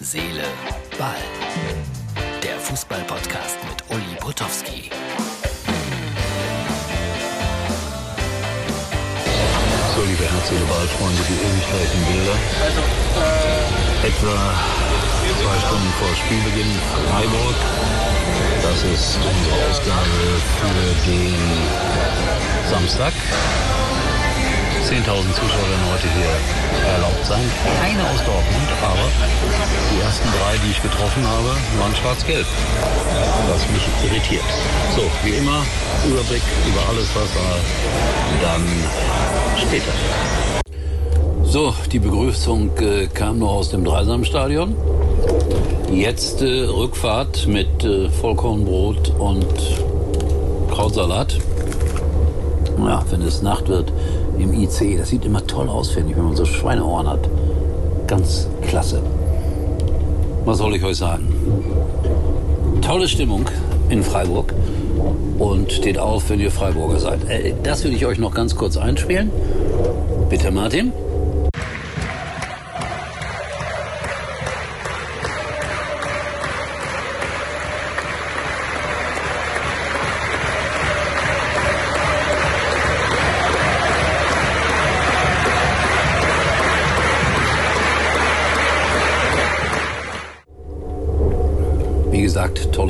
Seele, Ball. Der Fußball-Podcast mit Uli Potowski. So, liebe Herz- und Ballfreunde, die Ewigkeiten Bilder. Also, äh, Etwa zwei Stunden vor Spielbeginn Freiburg. Das ist unsere Ausgabe für den Samstag. 10.000 Zuschauer werden heute hier erlaubt sein. Keine aus Dortmund, aber die ersten drei, die ich getroffen habe, waren schwarz-gelb. Was mich irritiert. So, wie immer, Überblick über alles, was war. Dann später. So, die Begrüßung äh, kam noch aus dem Dreisamstadion. Jetzt äh, Rückfahrt mit äh, Vollkornbrot und Krautsalat. Ja, wenn es Nacht wird im IC, das sieht immer toll aus, finde ich, wenn man so Schweineohren hat. Ganz klasse. Was soll ich euch sagen? Tolle Stimmung in Freiburg und steht auf, wenn ihr Freiburger seid. Äh, das will ich euch noch ganz kurz einspielen. Bitte, Martin.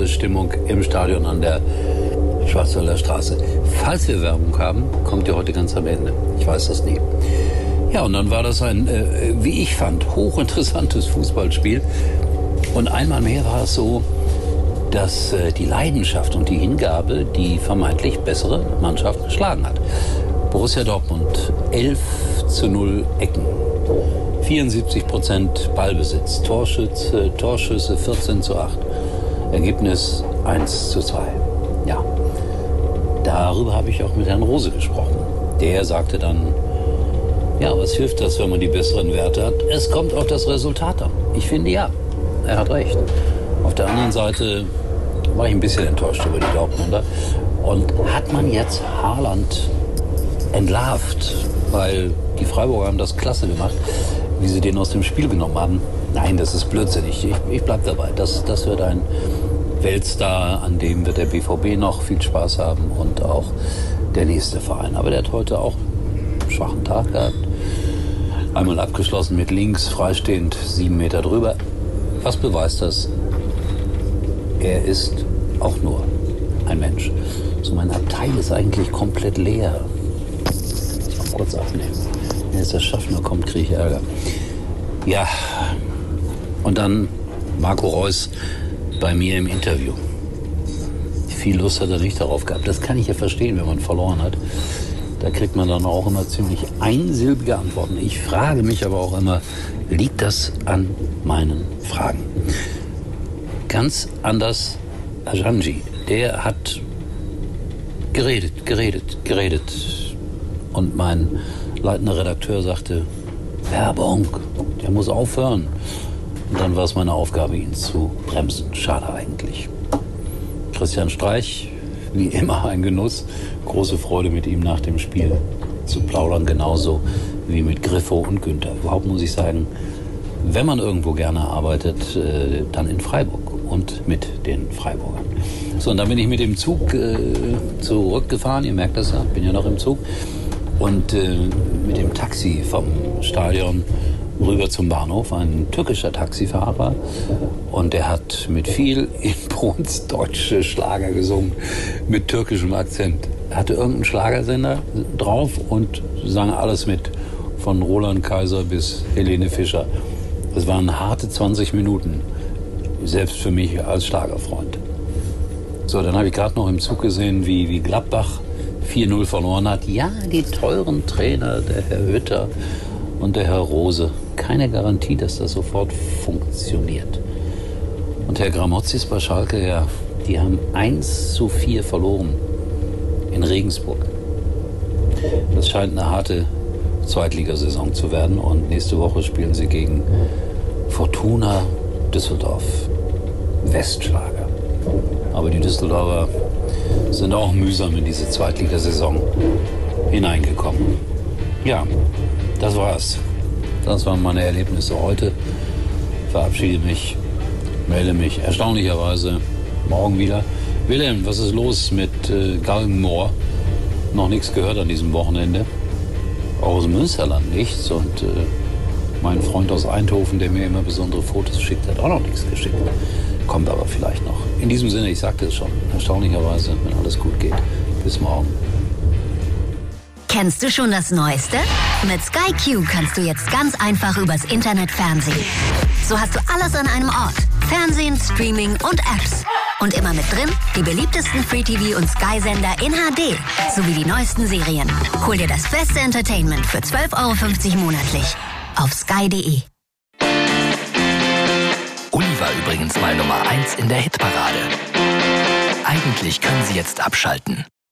Stimmung im Stadion an der Schwarzwälder Straße. Falls wir Werbung haben, kommt ihr heute ganz am Ende. Ich weiß das nie. Ja, und dann war das ein, äh, wie ich fand, hochinteressantes Fußballspiel. Und einmal mehr war es so, dass äh, die Leidenschaft und die Hingabe die vermeintlich bessere Mannschaft geschlagen hat. Borussia Dortmund 11 zu 0 Ecken. 74 Prozent Ballbesitz, Torschütze, Torschüsse 14 zu 8. Ergebnis 1 zu 2. Ja, darüber habe ich auch mit Herrn Rose gesprochen. Der sagte dann, ja, was hilft das, wenn man die besseren Werte hat? Es kommt auf das Resultat an. Ich finde ja, er hat recht. Auf der anderen Seite war ich ein bisschen enttäuscht über die Dortmunder. Und hat man jetzt Haaland entlarvt, weil die Freiburger haben das klasse gemacht, wie sie den aus dem Spiel genommen haben. Nein, das ist blödsinnig. Ich, ich bleib dabei. Das, das wird ein Weltstar, an dem wird der BVB noch viel Spaß haben und auch der nächste Verein. Aber der hat heute auch einen schwachen Tag gehabt. Einmal abgeschlossen mit links, freistehend, sieben Meter drüber. Was beweist das? Er ist auch nur ein Mensch. So mein Abteil ist eigentlich komplett leer. Ich mal kurz aufnehmen. Wenn jetzt der Schaffner kommt, kriege ich Ärger. Ja, und dann Marco Reus bei mir im Interview. Viel Lust hat er nicht darauf gehabt. Das kann ich ja verstehen, wenn man verloren hat. Da kriegt man dann auch immer ziemlich einsilbige Antworten. Ich frage mich aber auch immer, liegt das an meinen Fragen? Ganz anders Ajanji. Der hat geredet, geredet, geredet. Und mein leitender Redakteur sagte, Werbung, der muss aufhören. Und dann war es meine Aufgabe, ihn zu bremsen. Schade eigentlich. Christian Streich, wie immer ein Genuss. Große Freude mit ihm nach dem Spiel zu plaudern, genauso wie mit Griffo und Günther. Überhaupt muss ich sagen, wenn man irgendwo gerne arbeitet, äh, dann in Freiburg und mit den Freiburgern. So, und dann bin ich mit dem Zug äh, zurückgefahren. Ihr merkt das ja, bin ja noch im Zug. Und äh, mit dem Taxi vom Stadion rüber zum Bahnhof, ein türkischer Taxifahrer. Und der hat mit viel Inbrunst deutsche Schlager gesungen, mit türkischem Akzent. Er hatte irgendeinen Schlagersender drauf und sang alles mit, von Roland Kaiser bis Helene Fischer. Das waren harte 20 Minuten, selbst für mich als Schlagerfreund. So, dann habe ich gerade noch im Zug gesehen, wie, wie Gladbach 4-0 verloren hat. Ja, die teuren Trainer, der Herr Hütter und der Herr Rose. Keine Garantie, dass das sofort funktioniert. Und Herr Gramozis bei Schalke, ja, die haben 1 zu 4 verloren in Regensburg. Das scheint eine harte Zweitligasaison zu werden und nächste Woche spielen sie gegen Fortuna Düsseldorf. Westschlager. Aber die Düsseldorfer sind auch mühsam in diese Zweitligasaison hineingekommen. Ja, das war's. Das waren meine Erlebnisse heute. verabschiede mich, melde mich erstaunlicherweise morgen wieder. Wilhelm, was ist los mit äh, Galgenmoor? Noch nichts gehört an diesem Wochenende. Auch aus Münsterland nichts. Und äh, mein Freund aus Eindhoven, der mir immer besondere Fotos schickt, hat auch noch nichts geschickt. Kommt aber vielleicht noch. In diesem Sinne, ich sagte es schon, erstaunlicherweise, wenn alles gut geht. Bis morgen. Kennst du schon das Neueste? Mit Sky Q kannst du jetzt ganz einfach übers Internet fernsehen. So hast du alles an einem Ort. Fernsehen, Streaming und Apps. Und immer mit drin die beliebtesten Free-TV- und Sky-Sender in HD sowie die neuesten Serien. Hol dir das beste Entertainment für 12,50 Euro monatlich auf sky.de. Uli war übrigens mal Nummer 1 in der Hitparade. Eigentlich können Sie jetzt abschalten.